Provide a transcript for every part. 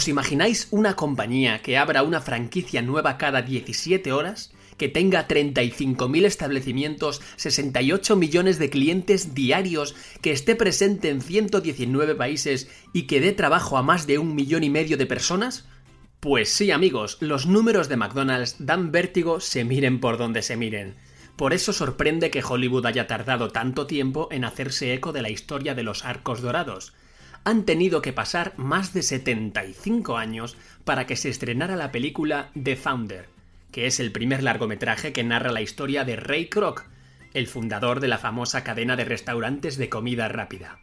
¿Os imagináis una compañía que abra una franquicia nueva cada 17 horas? Que tenga 35.000 establecimientos, 68 millones de clientes diarios, que esté presente en 119 países y que dé trabajo a más de un millón y medio de personas? Pues sí, amigos, los números de McDonald's dan vértigo se miren por donde se miren. Por eso sorprende que Hollywood haya tardado tanto tiempo en hacerse eco de la historia de los arcos dorados han tenido que pasar más de 75 años para que se estrenara la película The Founder, que es el primer largometraje que narra la historia de Ray Kroc, el fundador de la famosa cadena de restaurantes de comida rápida.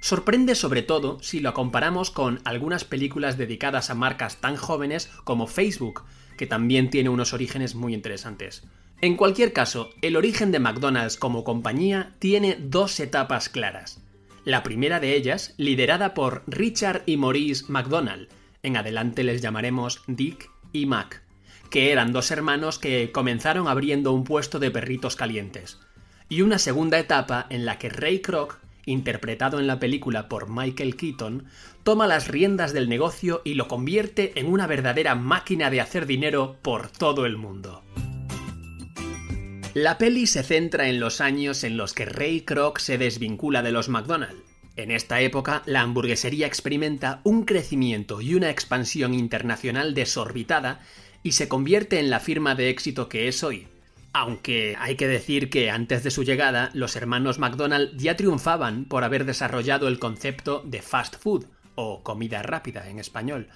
Sorprende sobre todo si lo comparamos con algunas películas dedicadas a marcas tan jóvenes como Facebook, que también tiene unos orígenes muy interesantes. En cualquier caso, el origen de McDonald's como compañía tiene dos etapas claras. La primera de ellas, liderada por Richard y Maurice McDonald, en adelante les llamaremos Dick y Mac, que eran dos hermanos que comenzaron abriendo un puesto de perritos calientes. Y una segunda etapa en la que Ray Kroc, interpretado en la película por Michael Keaton, toma las riendas del negocio y lo convierte en una verdadera máquina de hacer dinero por todo el mundo. La peli se centra en los años en los que Ray Kroc se desvincula de los McDonald's. En esta época, la hamburguesería experimenta un crecimiento y una expansión internacional desorbitada y se convierte en la firma de éxito que es hoy. Aunque hay que decir que antes de su llegada, los hermanos McDonald ya triunfaban por haber desarrollado el concepto de fast food, o comida rápida en español.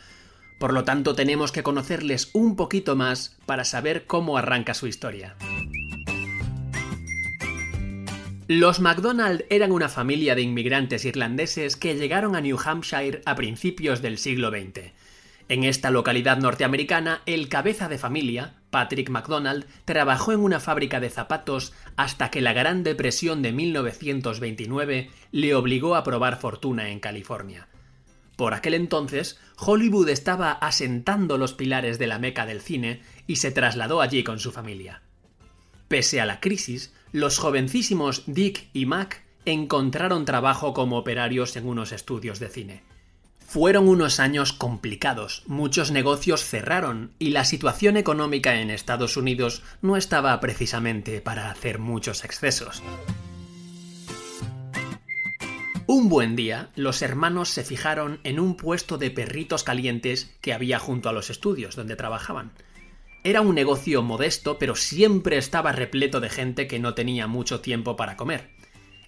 Por lo tanto, tenemos que conocerles un poquito más para saber cómo arranca su historia. Los MacDonald eran una familia de inmigrantes irlandeses que llegaron a New Hampshire a principios del siglo XX. En esta localidad norteamericana, el cabeza de familia, Patrick MacDonald, trabajó en una fábrica de zapatos hasta que la Gran Depresión de 1929 le obligó a probar fortuna en California. Por aquel entonces, Hollywood estaba asentando los pilares de la meca del cine y se trasladó allí con su familia. Pese a la crisis, los jovencísimos Dick y Mac encontraron trabajo como operarios en unos estudios de cine. Fueron unos años complicados, muchos negocios cerraron y la situación económica en Estados Unidos no estaba precisamente para hacer muchos excesos. Un buen día, los hermanos se fijaron en un puesto de perritos calientes que había junto a los estudios donde trabajaban. Era un negocio modesto, pero siempre estaba repleto de gente que no tenía mucho tiempo para comer.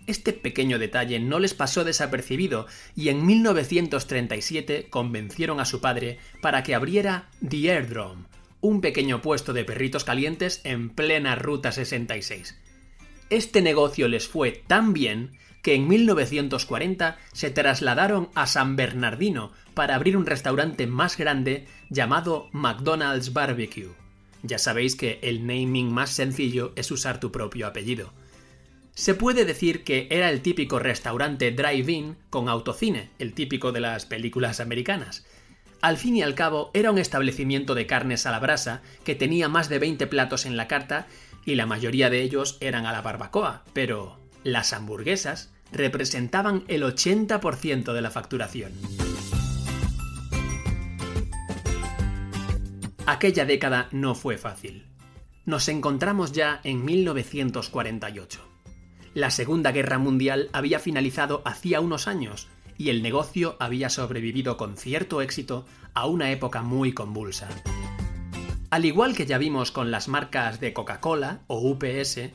Este pequeño detalle no les pasó desapercibido y en 1937 convencieron a su padre para que abriera The Airdrome, un pequeño puesto de perritos calientes en plena Ruta 66. Este negocio les fue tan bien que en 1940 se trasladaron a San Bernardino para abrir un restaurante más grande llamado McDonald's Barbecue. Ya sabéis que el naming más sencillo es usar tu propio apellido. Se puede decir que era el típico restaurante drive-in con autocine, el típico de las películas americanas. Al fin y al cabo, era un establecimiento de carnes a la brasa que tenía más de 20 platos en la carta y la mayoría de ellos eran a la barbacoa, pero las hamburguesas representaban el 80% de la facturación. Aquella década no fue fácil. Nos encontramos ya en 1948. La Segunda Guerra Mundial había finalizado hacía unos años y el negocio había sobrevivido con cierto éxito a una época muy convulsa. Al igual que ya vimos con las marcas de Coca-Cola o UPS,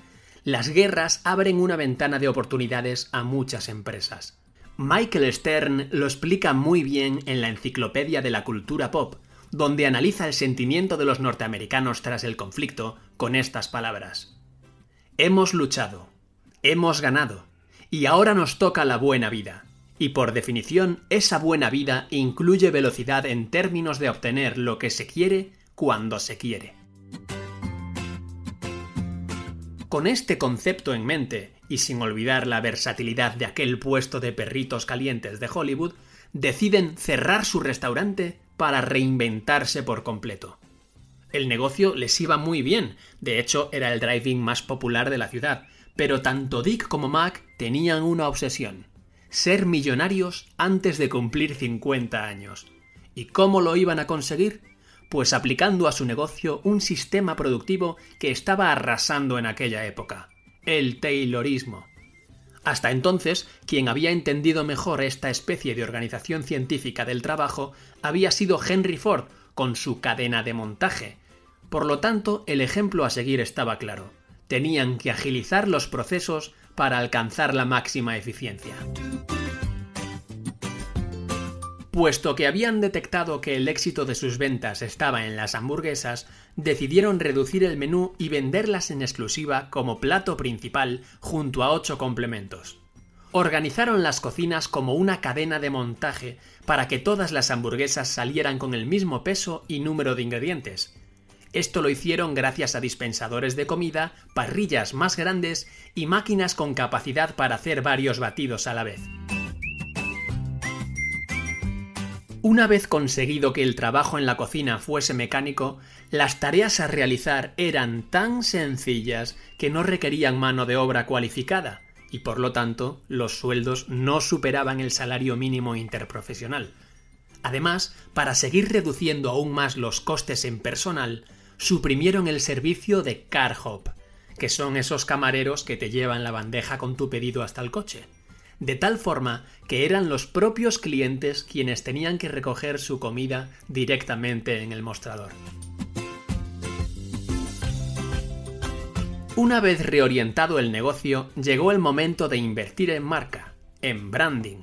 las guerras abren una ventana de oportunidades a muchas empresas. Michael Stern lo explica muy bien en la Enciclopedia de la Cultura Pop, donde analiza el sentimiento de los norteamericanos tras el conflicto con estas palabras. Hemos luchado, hemos ganado, y ahora nos toca la buena vida. Y por definición, esa buena vida incluye velocidad en términos de obtener lo que se quiere cuando se quiere. Con este concepto en mente, y sin olvidar la versatilidad de aquel puesto de perritos calientes de Hollywood, deciden cerrar su restaurante para reinventarse por completo. El negocio les iba muy bien, de hecho era el driving más popular de la ciudad, pero tanto Dick como Mac tenían una obsesión, ser millonarios antes de cumplir 50 años. ¿Y cómo lo iban a conseguir? Pues aplicando a su negocio un sistema productivo que estaba arrasando en aquella época, el Taylorismo. Hasta entonces, quien había entendido mejor esta especie de organización científica del trabajo había sido Henry Ford, con su cadena de montaje. Por lo tanto, el ejemplo a seguir estaba claro. Tenían que agilizar los procesos para alcanzar la máxima eficiencia. Puesto que habían detectado que el éxito de sus ventas estaba en las hamburguesas, decidieron reducir el menú y venderlas en exclusiva como plato principal junto a ocho complementos. Organizaron las cocinas como una cadena de montaje para que todas las hamburguesas salieran con el mismo peso y número de ingredientes. Esto lo hicieron gracias a dispensadores de comida, parrillas más grandes y máquinas con capacidad para hacer varios batidos a la vez. Una vez conseguido que el trabajo en la cocina fuese mecánico, las tareas a realizar eran tan sencillas que no requerían mano de obra cualificada, y por lo tanto los sueldos no superaban el salario mínimo interprofesional. Además, para seguir reduciendo aún más los costes en personal, suprimieron el servicio de car hop, que son esos camareros que te llevan la bandeja con tu pedido hasta el coche de tal forma que eran los propios clientes quienes tenían que recoger su comida directamente en el mostrador. Una vez reorientado el negocio, llegó el momento de invertir en marca, en branding.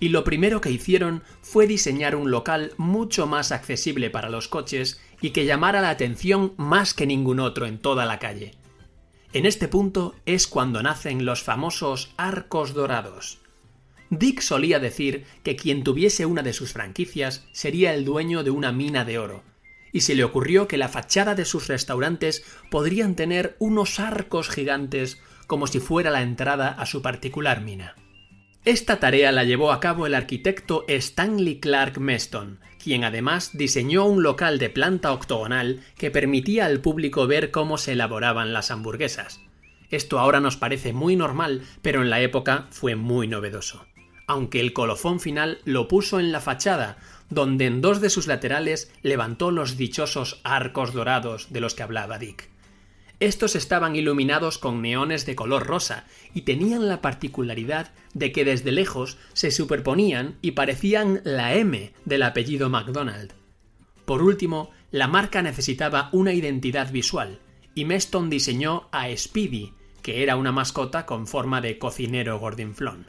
Y lo primero que hicieron fue diseñar un local mucho más accesible para los coches y que llamara la atención más que ningún otro en toda la calle. En este punto es cuando nacen los famosos arcos dorados. Dick solía decir que quien tuviese una de sus franquicias sería el dueño de una mina de oro, y se le ocurrió que la fachada de sus restaurantes podrían tener unos arcos gigantes como si fuera la entrada a su particular mina. Esta tarea la llevó a cabo el arquitecto Stanley Clark Meston, quien además diseñó un local de planta octogonal que permitía al público ver cómo se elaboraban las hamburguesas. Esto ahora nos parece muy normal, pero en la época fue muy novedoso. Aunque el colofón final lo puso en la fachada, donde en dos de sus laterales levantó los dichosos arcos dorados de los que hablaba Dick. Estos estaban iluminados con neones de color rosa y tenían la particularidad de que desde lejos se superponían y parecían la M del apellido McDonald. Por último, la marca necesitaba una identidad visual, y Meston diseñó a Speedy, que era una mascota con forma de cocinero gordinflón.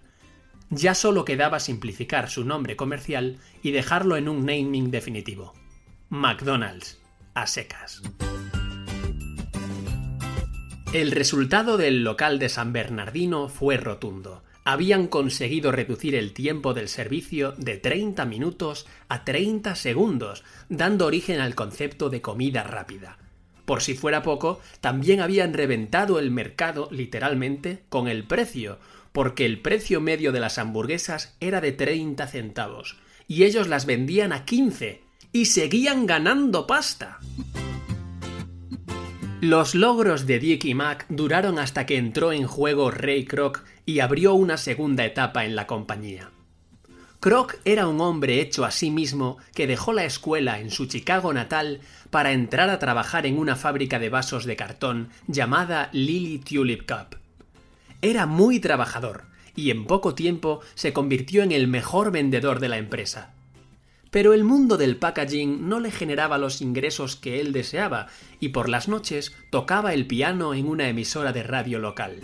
Ya solo quedaba simplificar su nombre comercial y dejarlo en un naming definitivo. McDonald's, a secas. El resultado del local de San Bernardino fue rotundo. Habían conseguido reducir el tiempo del servicio de 30 minutos a 30 segundos, dando origen al concepto de comida rápida. Por si fuera poco, también habían reventado el mercado literalmente con el precio, porque el precio medio de las hamburguesas era de 30 centavos, y ellos las vendían a 15, y seguían ganando pasta. Los logros de Dick y Mac duraron hasta que entró en juego Ray Kroc y abrió una segunda etapa en la compañía. Kroc era un hombre hecho a sí mismo que dejó la escuela en su Chicago natal para entrar a trabajar en una fábrica de vasos de cartón llamada Lily Tulip Cup. Era muy trabajador y en poco tiempo se convirtió en el mejor vendedor de la empresa pero el mundo del packaging no le generaba los ingresos que él deseaba y por las noches tocaba el piano en una emisora de radio local.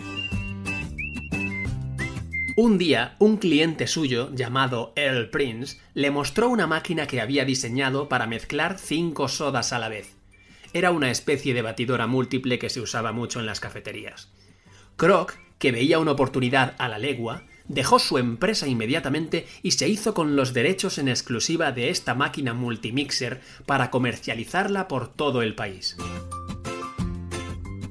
Un día, un cliente suyo, llamado Earl Prince, le mostró una máquina que había diseñado para mezclar cinco sodas a la vez. Era una especie de batidora múltiple que se usaba mucho en las cafeterías. Kroc, que veía una oportunidad a la legua, dejó su empresa inmediatamente y se hizo con los derechos en exclusiva de esta máquina multimixer para comercializarla por todo el país.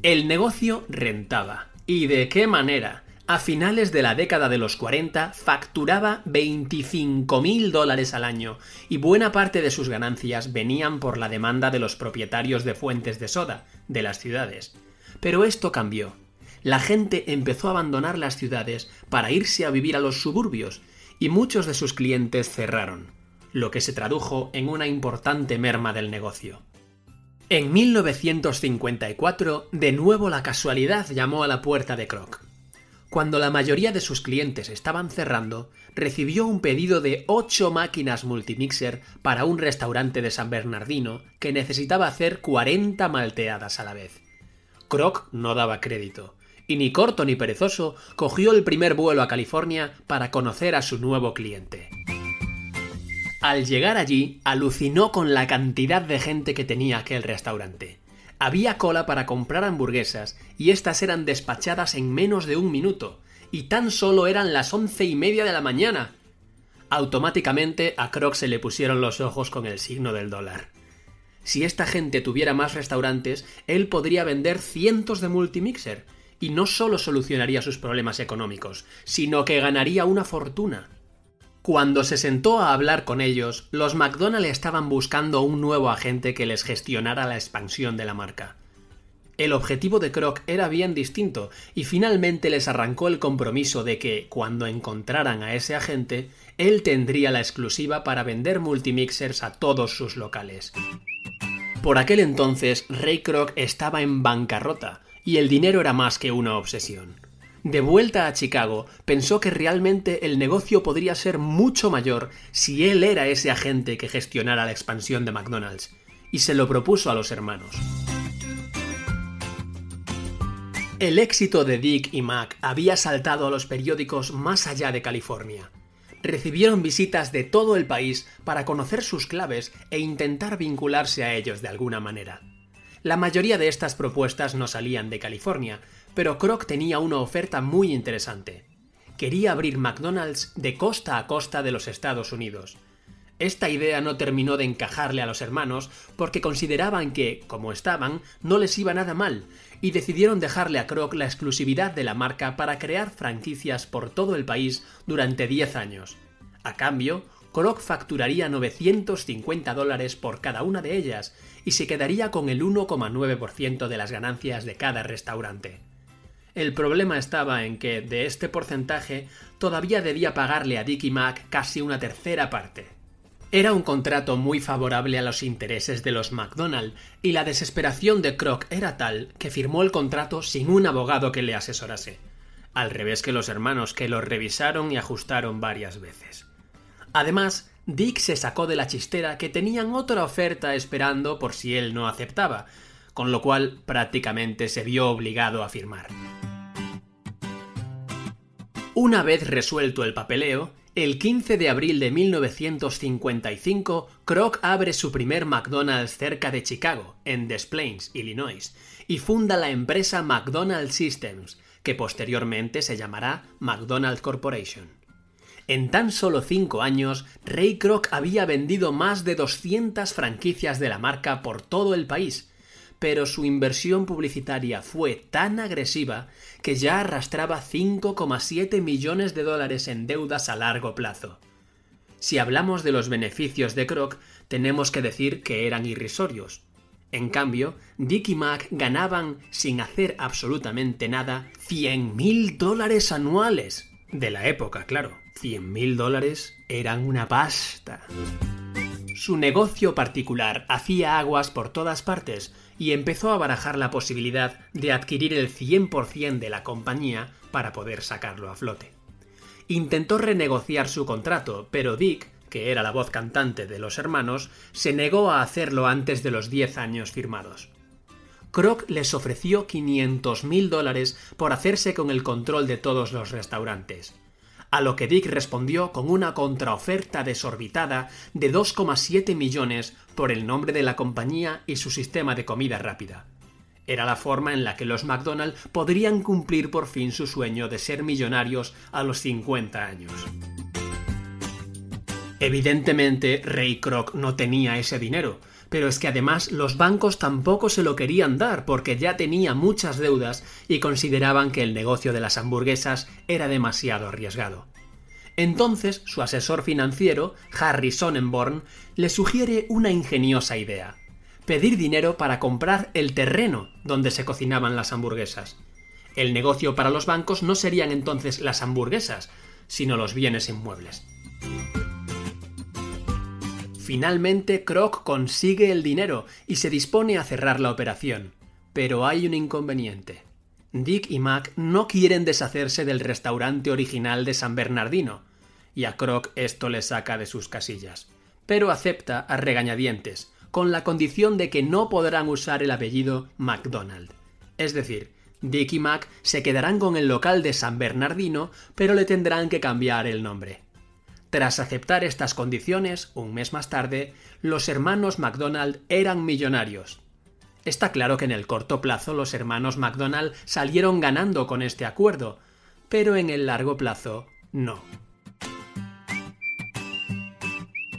El negocio rentaba. ¿Y de qué manera? A finales de la década de los 40 facturaba 25 mil dólares al año y buena parte de sus ganancias venían por la demanda de los propietarios de fuentes de soda de las ciudades. Pero esto cambió la gente empezó a abandonar las ciudades para irse a vivir a los suburbios y muchos de sus clientes cerraron, lo que se tradujo en una importante merma del negocio. En 1954, de nuevo la casualidad llamó a la puerta de Kroc. Cuando la mayoría de sus clientes estaban cerrando, recibió un pedido de ocho máquinas multimixer para un restaurante de San Bernardino que necesitaba hacer 40 malteadas a la vez. Kroc no daba crédito y ni corto ni perezoso cogió el primer vuelo a California para conocer a su nuevo cliente. Al llegar allí, alucinó con la cantidad de gente que tenía aquel restaurante. Había cola para comprar hamburguesas y éstas eran despachadas en menos de un minuto, y tan solo eran las once y media de la mañana. Automáticamente a Croc se le pusieron los ojos con el signo del dólar. Si esta gente tuviera más restaurantes, él podría vender cientos de multimixer, y no solo solucionaría sus problemas económicos, sino que ganaría una fortuna. Cuando se sentó a hablar con ellos, los McDonald estaban buscando un nuevo agente que les gestionara la expansión de la marca. El objetivo de Kroc era bien distinto y finalmente les arrancó el compromiso de que, cuando encontraran a ese agente, él tendría la exclusiva para vender multimixers a todos sus locales. Por aquel entonces, Ray Kroc estaba en bancarrota, y el dinero era más que una obsesión. De vuelta a Chicago, pensó que realmente el negocio podría ser mucho mayor si él era ese agente que gestionara la expansión de McDonald's, y se lo propuso a los hermanos. El éxito de Dick y Mac había saltado a los periódicos más allá de California. Recibieron visitas de todo el país para conocer sus claves e intentar vincularse a ellos de alguna manera. La mayoría de estas propuestas no salían de California, pero Kroc tenía una oferta muy interesante. Quería abrir McDonald's de costa a costa de los Estados Unidos. Esta idea no terminó de encajarle a los hermanos porque consideraban que, como estaban, no les iba nada mal, y decidieron dejarle a Kroc la exclusividad de la marca para crear franquicias por todo el país durante 10 años. A cambio, Kroc facturaría 950 dólares por cada una de ellas y se quedaría con el 1,9% de las ganancias de cada restaurante. El problema estaba en que, de este porcentaje, todavía debía pagarle a Dickie Mac casi una tercera parte. Era un contrato muy favorable a los intereses de los McDonald, y la desesperación de Kroc era tal que firmó el contrato sin un abogado que le asesorase, al revés que los hermanos que lo revisaron y ajustaron varias veces. Además, Dick se sacó de la chistera que tenían otra oferta esperando por si él no aceptaba, con lo cual prácticamente se vio obligado a firmar. Una vez resuelto el papeleo, el 15 de abril de 1955, Kroc abre su primer McDonald's cerca de Chicago, en Des Plaines, Illinois, y funda la empresa McDonald's Systems, que posteriormente se llamará McDonald's Corporation. En tan solo cinco años, Ray Kroc había vendido más de 200 franquicias de la marca por todo el país, pero su inversión publicitaria fue tan agresiva que ya arrastraba 5,7 millones de dólares en deudas a largo plazo. Si hablamos de los beneficios de Kroc, tenemos que decir que eran irrisorios. En cambio, Dick y Mac ganaban, sin hacer absolutamente nada, 100.000 dólares anuales. De la época, claro. 100.000 dólares eran una pasta. Su negocio particular hacía aguas por todas partes y empezó a barajar la posibilidad de adquirir el 100% de la compañía para poder sacarlo a flote. Intentó renegociar su contrato, pero Dick que era la voz cantante de los hermanos, se negó a hacerlo antes de los 10 años firmados. Kroc les ofreció 500 mil dólares por hacerse con el control de todos los restaurantes, a lo que Dick respondió con una contraoferta desorbitada de 2,7 millones por el nombre de la compañía y su sistema de comida rápida. Era la forma en la que los McDonald's podrían cumplir por fin su sueño de ser millonarios a los 50 años. Evidentemente, Ray Kroc no tenía ese dinero, pero es que además los bancos tampoco se lo querían dar porque ya tenía muchas deudas y consideraban que el negocio de las hamburguesas era demasiado arriesgado. Entonces su asesor financiero, Harry Sonnenborn, le sugiere una ingeniosa idea. Pedir dinero para comprar el terreno donde se cocinaban las hamburguesas. El negocio para los bancos no serían entonces las hamburguesas, sino los bienes inmuebles. Finalmente, Croc consigue el dinero y se dispone a cerrar la operación. Pero hay un inconveniente. Dick y Mac no quieren deshacerse del restaurante original de San Bernardino, y a Croc esto le saca de sus casillas. Pero acepta a regañadientes, con la condición de que no podrán usar el apellido McDonald. Es decir, Dick y Mac se quedarán con el local de San Bernardino, pero le tendrán que cambiar el nombre. Tras aceptar estas condiciones, un mes más tarde, los hermanos McDonald eran millonarios. Está claro que en el corto plazo los hermanos McDonald salieron ganando con este acuerdo, pero en el largo plazo no.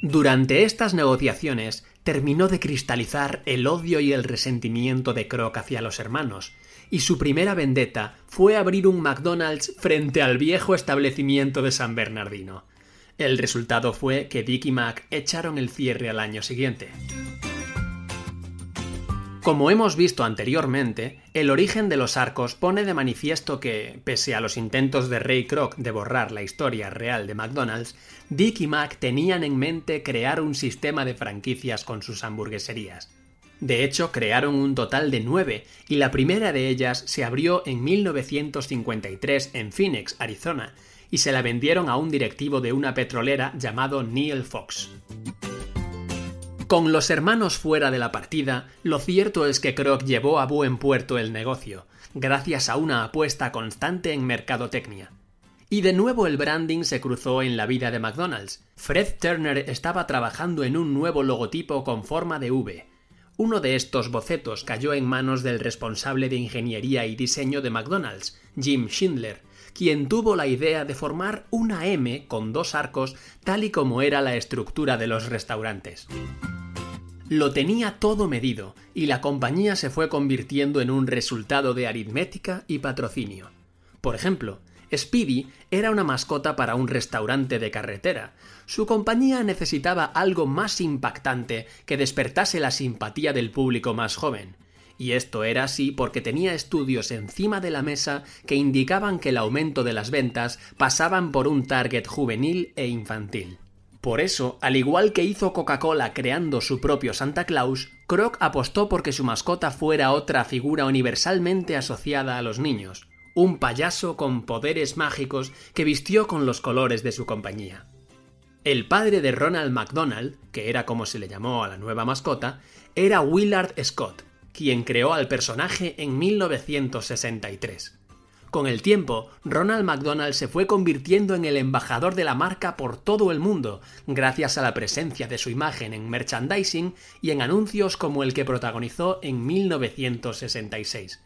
Durante estas negociaciones terminó de cristalizar el odio y el resentimiento de Kroc hacia los hermanos, y su primera vendetta fue abrir un McDonald's frente al viejo establecimiento de San Bernardino. El resultado fue que Dick y Mac echaron el cierre al año siguiente. Como hemos visto anteriormente, el origen de los arcos pone de manifiesto que, pese a los intentos de Ray Kroc de borrar la historia real de McDonald's, Dick y Mac tenían en mente crear un sistema de franquicias con sus hamburgueserías. De hecho, crearon un total de nueve, y la primera de ellas se abrió en 1953 en Phoenix, Arizona, y se la vendieron a un directivo de una petrolera llamado Neil Fox. Con los hermanos fuera de la partida, lo cierto es que Kroc llevó a buen puerto el negocio, gracias a una apuesta constante en mercadotecnia. Y de nuevo el branding se cruzó en la vida de McDonald's. Fred Turner estaba trabajando en un nuevo logotipo con forma de V. Uno de estos bocetos cayó en manos del responsable de ingeniería y diseño de McDonald's, Jim Schindler, quien tuvo la idea de formar una M con dos arcos tal y como era la estructura de los restaurantes. Lo tenía todo medido y la compañía se fue convirtiendo en un resultado de aritmética y patrocinio. Por ejemplo, Speedy era una mascota para un restaurante de carretera. Su compañía necesitaba algo más impactante que despertase la simpatía del público más joven, y esto era así porque tenía estudios encima de la mesa que indicaban que el aumento de las ventas pasaban por un target juvenil e infantil. Por eso, al igual que hizo Coca-Cola creando su propio Santa Claus, Kroc apostó porque su mascota fuera otra figura universalmente asociada a los niños, un payaso con poderes mágicos que vistió con los colores de su compañía. El padre de Ronald McDonald, que era como se le llamó a la nueva mascota, era Willard Scott, quien creó al personaje en 1963. Con el tiempo, Ronald McDonald se fue convirtiendo en el embajador de la marca por todo el mundo, gracias a la presencia de su imagen en merchandising y en anuncios como el que protagonizó en 1966.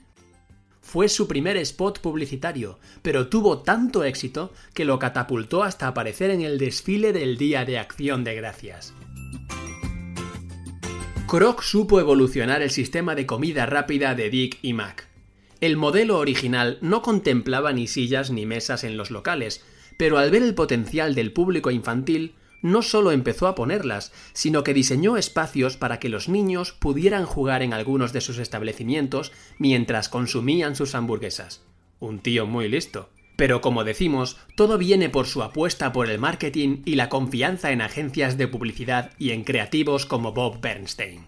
Fue su primer spot publicitario, pero tuvo tanto éxito que lo catapultó hasta aparecer en el desfile del Día de Acción de Gracias. Kroc supo evolucionar el sistema de comida rápida de Dick y Mac. El modelo original no contemplaba ni sillas ni mesas en los locales, pero al ver el potencial del público infantil, no solo empezó a ponerlas, sino que diseñó espacios para que los niños pudieran jugar en algunos de sus establecimientos mientras consumían sus hamburguesas. Un tío muy listo. Pero como decimos, todo viene por su apuesta por el marketing y la confianza en agencias de publicidad y en creativos como Bob Bernstein.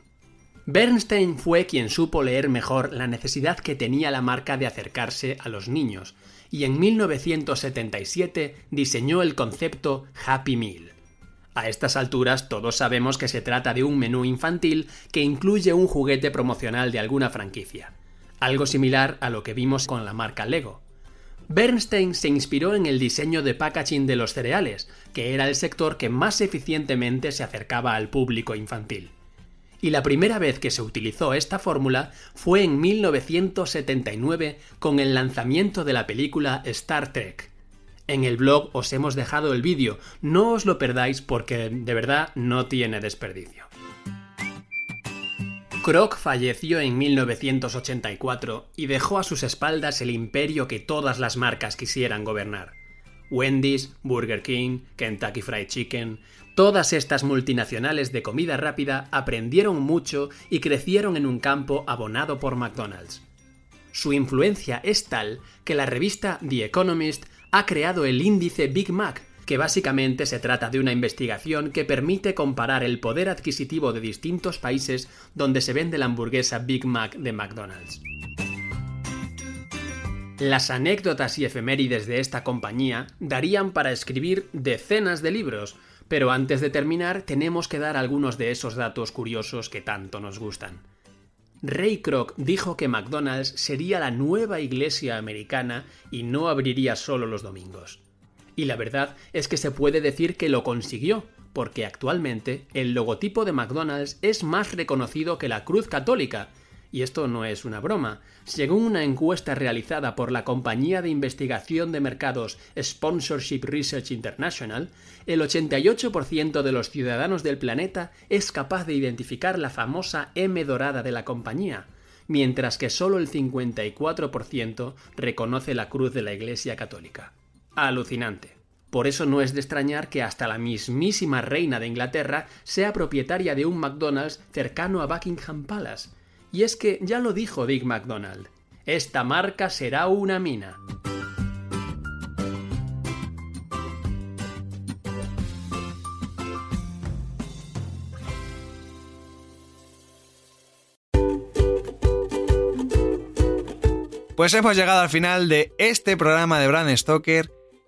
Bernstein fue quien supo leer mejor la necesidad que tenía la marca de acercarse a los niños, y en 1977 diseñó el concepto Happy Meal. A estas alturas todos sabemos que se trata de un menú infantil que incluye un juguete promocional de alguna franquicia, algo similar a lo que vimos con la marca Lego. Bernstein se inspiró en el diseño de packaging de los cereales, que era el sector que más eficientemente se acercaba al público infantil. Y la primera vez que se utilizó esta fórmula fue en 1979 con el lanzamiento de la película Star Trek. En el blog os hemos dejado el vídeo, no os lo perdáis porque de verdad no tiene desperdicio. Kroc falleció en 1984 y dejó a sus espaldas el imperio que todas las marcas quisieran gobernar. Wendy's, Burger King, Kentucky Fried Chicken, todas estas multinacionales de comida rápida aprendieron mucho y crecieron en un campo abonado por McDonald's. Su influencia es tal que la revista The Economist ha creado el índice Big Mac, que básicamente se trata de una investigación que permite comparar el poder adquisitivo de distintos países donde se vende la hamburguesa Big Mac de McDonald's. Las anécdotas y efemérides de esta compañía darían para escribir decenas de libros, pero antes de terminar tenemos que dar algunos de esos datos curiosos que tanto nos gustan. Ray Kroc dijo que McDonald's sería la nueva iglesia americana y no abriría solo los domingos. Y la verdad es que se puede decir que lo consiguió, porque actualmente el logotipo de McDonald's es más reconocido que la cruz católica, y esto no es una broma. Según una encuesta realizada por la compañía de investigación de mercados Sponsorship Research International, el 88% de los ciudadanos del planeta es capaz de identificar la famosa M dorada de la compañía, mientras que solo el 54% reconoce la cruz de la Iglesia Católica. Alucinante. Por eso no es de extrañar que hasta la mismísima reina de Inglaterra sea propietaria de un McDonald's cercano a Buckingham Palace, y es que ya lo dijo Dick McDonald, esta marca será una mina. Pues hemos llegado al final de este programa de Brand Stoker